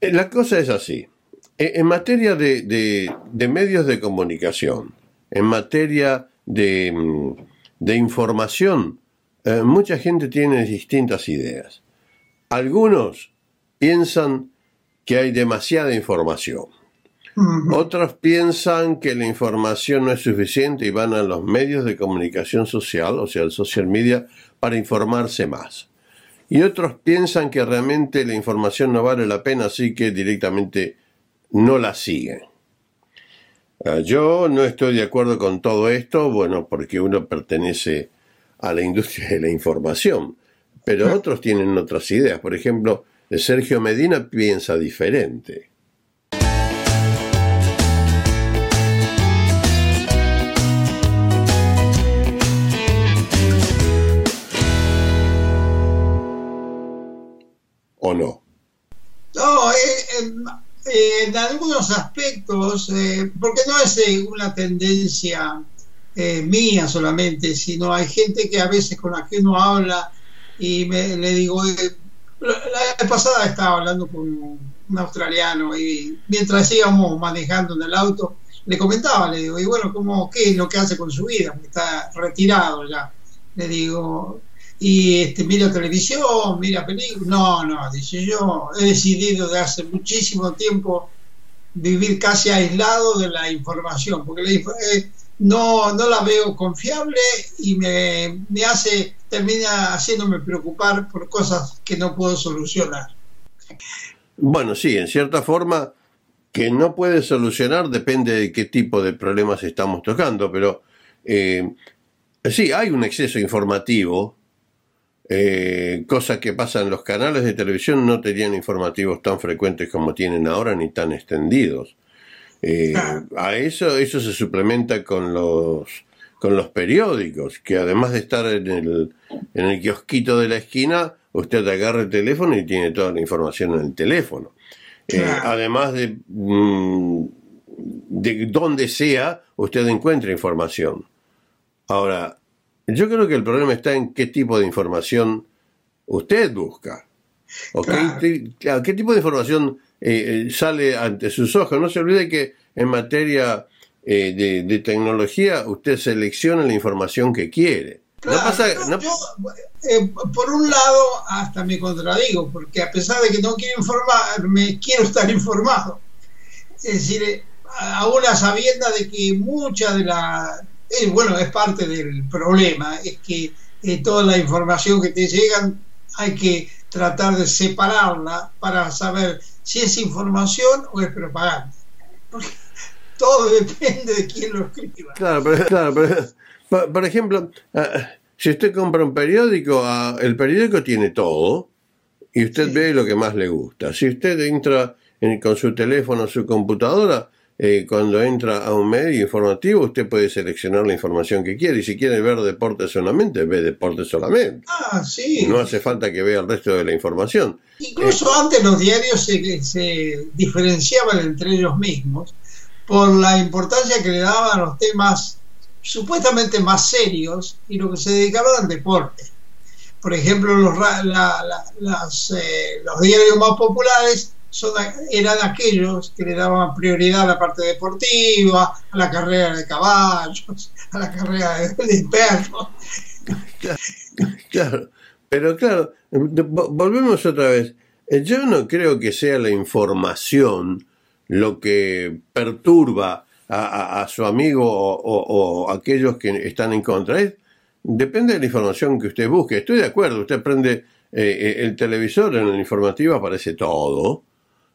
Eh, la cosa es así. Eh, en materia de, de, medios de comunicación, en materia de, mm, de información, eh, mucha gente tiene distintas ideas. Algunos piensan que hay demasiada información. Otros piensan que la información no es suficiente y van a los medios de comunicación social, o sea, el social media, para informarse más. Y otros piensan que realmente la información no vale la pena, así que directamente no la siguen. Ah, yo no estoy de acuerdo con todo esto, bueno, porque uno pertenece a la industria de la información, pero otros tienen otras ideas. Por ejemplo, Sergio Medina piensa diferente. No, eh, eh, en algunos aspectos, eh, porque no es una tendencia mía solamente, sino hay gente que a veces con la que uno habla y me, le digo, la vez pasada estaba hablando con un australiano y mientras íbamos manejando en el auto, le comentaba, le digo, y bueno, ¿cómo, ¿qué es lo que hace con su vida? Está retirado ya. Le digo, y este, mira televisión, mira películas. No, no, dice yo, he decidido de hace muchísimo tiempo vivir casi aislado de la información, porque eh, no, no la veo confiable y me, me hace, termina haciéndome preocupar por cosas que no puedo solucionar. Bueno, sí, en cierta forma, que no puede solucionar depende de qué tipo de problemas estamos tocando, pero eh, sí, hay un exceso informativo eh, cosas que pasan los canales de televisión no tenían informativos tan frecuentes como tienen ahora ni tan extendidos. Eh, a eso, eso se suplementa con los, con los periódicos, que además de estar en el, en el kiosquito de la esquina, usted agarra el teléfono y tiene toda la información en el teléfono. Eh, además de, mm, de donde sea, usted encuentra información. Ahora, yo creo que el problema está en qué tipo de información usted busca. ¿O qué, tipo de información eh, eh, sale ante sus ojos? No se olvide que en materia eh, de, tecnología usted selecciona la información que quiere. por un lado, hasta me contradigo, porque a pesar de que no quiero informarme, quiero estar informado. Es decir, a una sabienda de que mucha de la eh, bueno, es parte del problema, es que eh, toda la información que te llegan hay que tratar de separarla para saber si es información o es propaganda. todo depende de quién lo escriba. Claro, pero, claro, por, ejemplo, ah, si usted compra un periódico, ah, el periódico tiene todo y usted ve lo que más le gusta. Si usted entra con su teléfono, su computadora, eh, cuando entra a un medio informativo, usted puede seleccionar la información que quiere. Y si quiere ver deporte solamente, ve deporte solamente. Ah, sí. No hace falta que vea el resto de la información. Incluso eh, antes los diarios se, se, diferenciaban entre ellos mismos por la importancia que le daban a los temas supuestamente más serios y lo que se dedicaban al deporte. Por ejemplo, los, eh, los diarios más populares eran aquellos que le daban prioridad a la parte deportiva, a la carrera de caballos, a la carrera de, perros. Claro, pero claro, volvemos otra vez. Eh, yo no creo que sea la información lo que perturba a, su amigo o, aquellos que están en contra. depende de la información que usted busque. Estoy de acuerdo, usted prende eh, eh, el televisor, en el informativo aparece todo,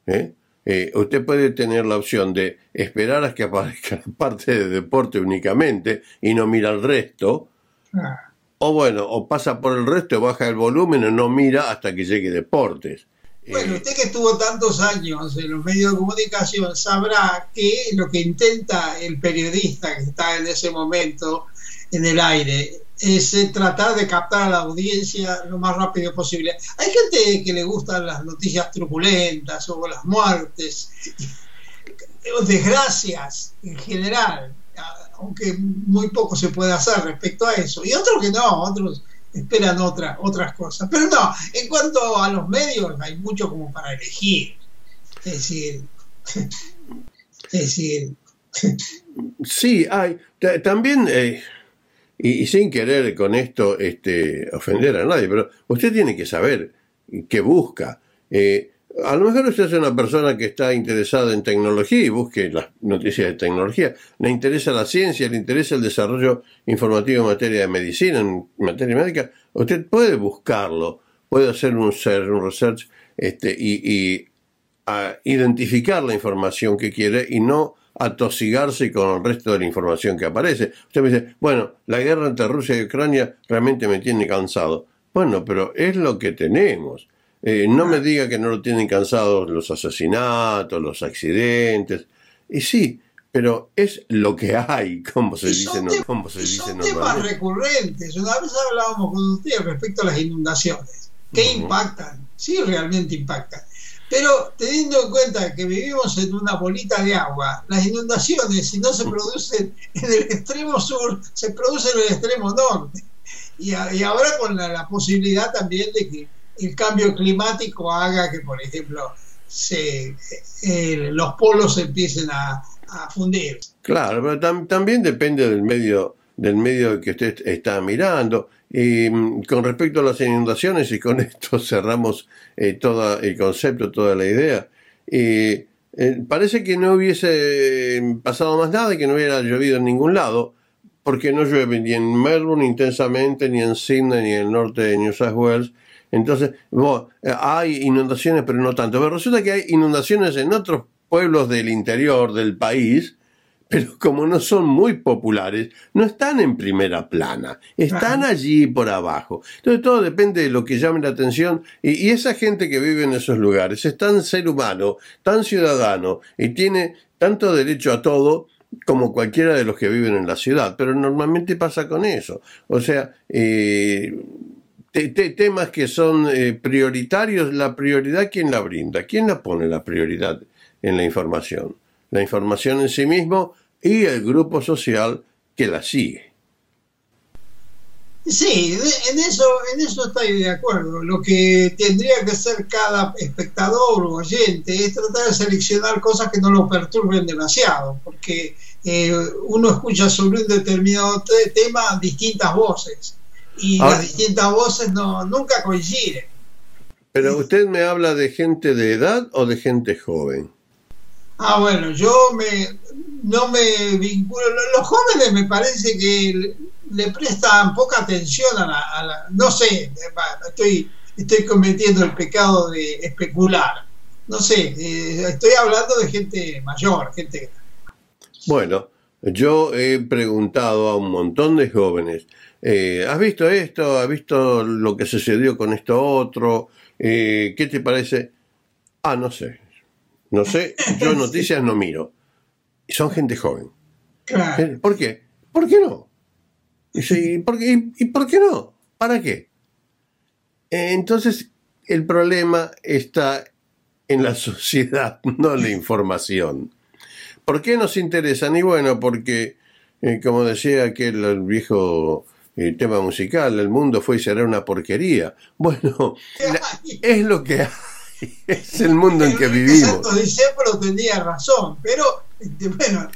¿eh? Eh, usted puede tener la opción de esperar a que aparezca la parte de deporte únicamente y no mira el resto. Ah. O bueno, o pasa por el resto, baja el volumen o no mira hasta que llegue deportes. Bueno, eh, usted que estuvo tantos años en los medios de comunicación sabrá que lo que intenta el periodista que está en ese momento en el aire es eh, tratar de captar a la audiencia lo más rápido posible. Hay gente que le gustan las noticias truculentas o las muertes, o desgracias en general, aunque muy poco se puede hacer respecto a eso. Y otros que no, otros esperan otra, otras cosas. Pero no, en cuanto a los medios, hay mucho como para elegir. Es decir, es decir. Sí, hay. También, eh, y, sin querer con esto este, ofender a nadie, pero usted tiene que saber qué busca. Eh, a lo mejor usted es una persona que está interesada en tecnología y busque las noticias de tecnología. Le interesa la ciencia, le interesa el desarrollo informativo en materia de medicina, en materia médica. Usted puede buscarlo, puede hacer un search, un research este, y, identificar la información que quiere y no atosigarse con el resto de la información que aparece. Usted me dice, bueno, la guerra entre Rusia y Ucrania realmente me tiene cansado. Bueno, pero es lo que tenemos. Eh, no me diga que no lo tienen cansados los asesinatos, los accidentes. Y sí, pero es lo que hay, como se dice, no, como se dice son temas recurrentes. Una vez hablábamos con usted respecto a las inundaciones. ¿Qué impactan? Sí, realmente impactan. Pero teniendo en cuenta que vivimos en una bolita de agua, las inundaciones, si no se producen en el extremo sur, se producen en el extremo norte. Y, ahora con la posibilidad también de que el cambio climático haga que, por ejemplo, se, eh, los polos empiecen a, fundir. Claro, pero también depende del medio del medio que usted está mirando. Y mm, con respecto a las inundaciones, y con esto cerramos eh, todo el concepto, toda la idea, eh, parece que no hubiese pasado más nada, que no hubiera llovido en ningún lado, porque no llueve ni en Melbourne intensamente, ni en Sydney, ni en el norte de New South Wales, entonces, eh, hay inundaciones, pero no tanto. Pero resulta que hay inundaciones en otros pueblos del interior del país, pero como no son muy populares, no están en primera plana, están allí por abajo. Entonces todo depende de lo que llame la atención y, esa gente que vive en esos lugares es tan ser humano, tan ciudadano y tiene tanto derecho a todo como cualquiera de los que viven en la ciudad, pero normalmente pasa con eso. O sea, eh, temas que son eh, prioritarios, la prioridad, ¿quién la brinda? ¿Quién la pone la prioridad en la información? La información en sí mismo y el grupo social que la sigue. Sí, en eso, en eso estoy de acuerdo. Lo que tendría que hacer cada espectador o oyente es tratar de seleccionar cosas que no lo perturben demasiado, porque eh, uno escucha sobre un determinado tema distintas voces y ah. las distintas voces no, nunca coinciden. Pero usted me habla de gente de edad o de gente joven. Ah, bueno, yo me, no me vinculo. Los jóvenes me parece que le, prestan poca atención a la, No sé, estoy, estoy cometiendo el pecado de especular. No sé, eh, estoy hablando de gente mayor, gente. Bueno, yo he preguntado a un montón de jóvenes eh, ¿has visto esto? ¿Has visto lo que sucedió con esto otro? Eh, ¿Qué te parece? Ah, no sé. No sé, yo noticias no miro. Y son gente joven. Eh, ¿Por qué? ¿Por qué no? ¿Y por qué, y por qué no? ¿Para qué? Entonces, el problema está en la sociedad, no en la información. ¿Por qué nos interesan? Y bueno, porque, como decía aquel el viejo el tema musical, el mundo fue y será una porquería. Bueno, es lo que hay, es el mundo en que vivimos. Santo tenía razón, pero este, bueno,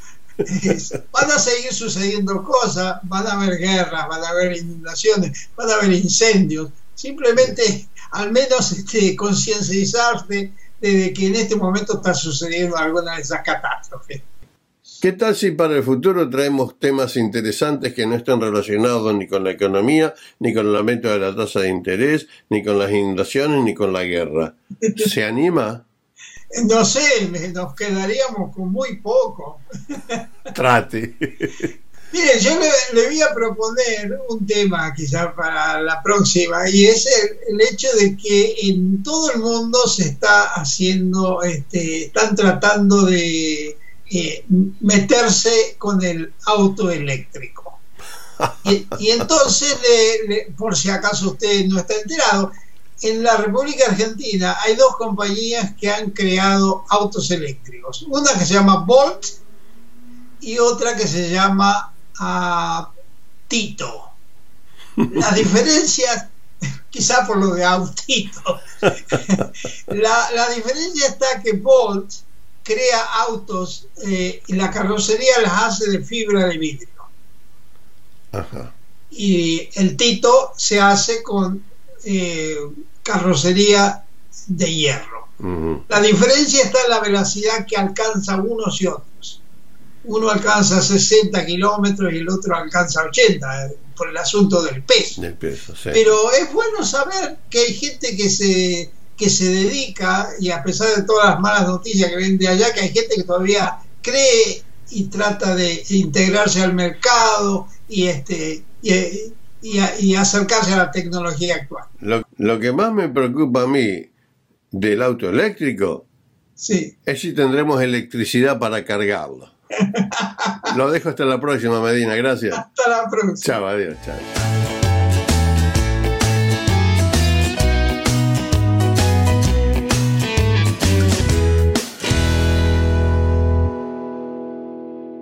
van a seguir sucediendo cosas, van a haber guerras, van a haber inundaciones, van a haber incendios. Simplemente, al menos este, concienciarse de que en este momento está sucediendo alguna de esas catástrofes. ¿Qué tal si para el futuro traemos temas interesantes que no están relacionados ni con la economía, ni con el aumento de la tasa de interés, ni con las inundaciones, ni con la guerra? ¿Se anima? No sé, nos quedaríamos con muy poco. Trate. Mire, yo le, voy a proponer un tema quizás para la próxima y es el, hecho de que en todo el mundo se está haciendo, este, están tratando de eh, meterse con el auto eléctrico. Y, entonces, por si acaso usted no está enterado, en la República Argentina hay dos compañías que han creado autos eléctricos. Una que se llama Volt y otra que se llama ah, Tito. Las diferencias, quizá por lo de autito, la, la, diferencia está que Bolt crea autos eh, y la carrocería las hace de fibra de vidrio. Ajá. Y el Tito se hace con eh, carrocería de hierro. La diferencia está en la velocidad que alcanza unos y otros. Uno alcanza 60 kilómetros y el otro alcanza 80 eh, por el asunto del peso. Pero es bueno saber que hay gente que se que se dedica, y a pesar de todas las malas noticias que ven de allá, que hay gente que todavía cree y trata de integrarse al mercado y este y, acercarse a la tecnología actual. Lo, que más me preocupa a mí del auto eléctrico sí. es si tendremos electricidad para cargarlo. Lo dejo hasta la próxima, Medina. Gracias. Hasta la próxima. Chao, adiós. Chao.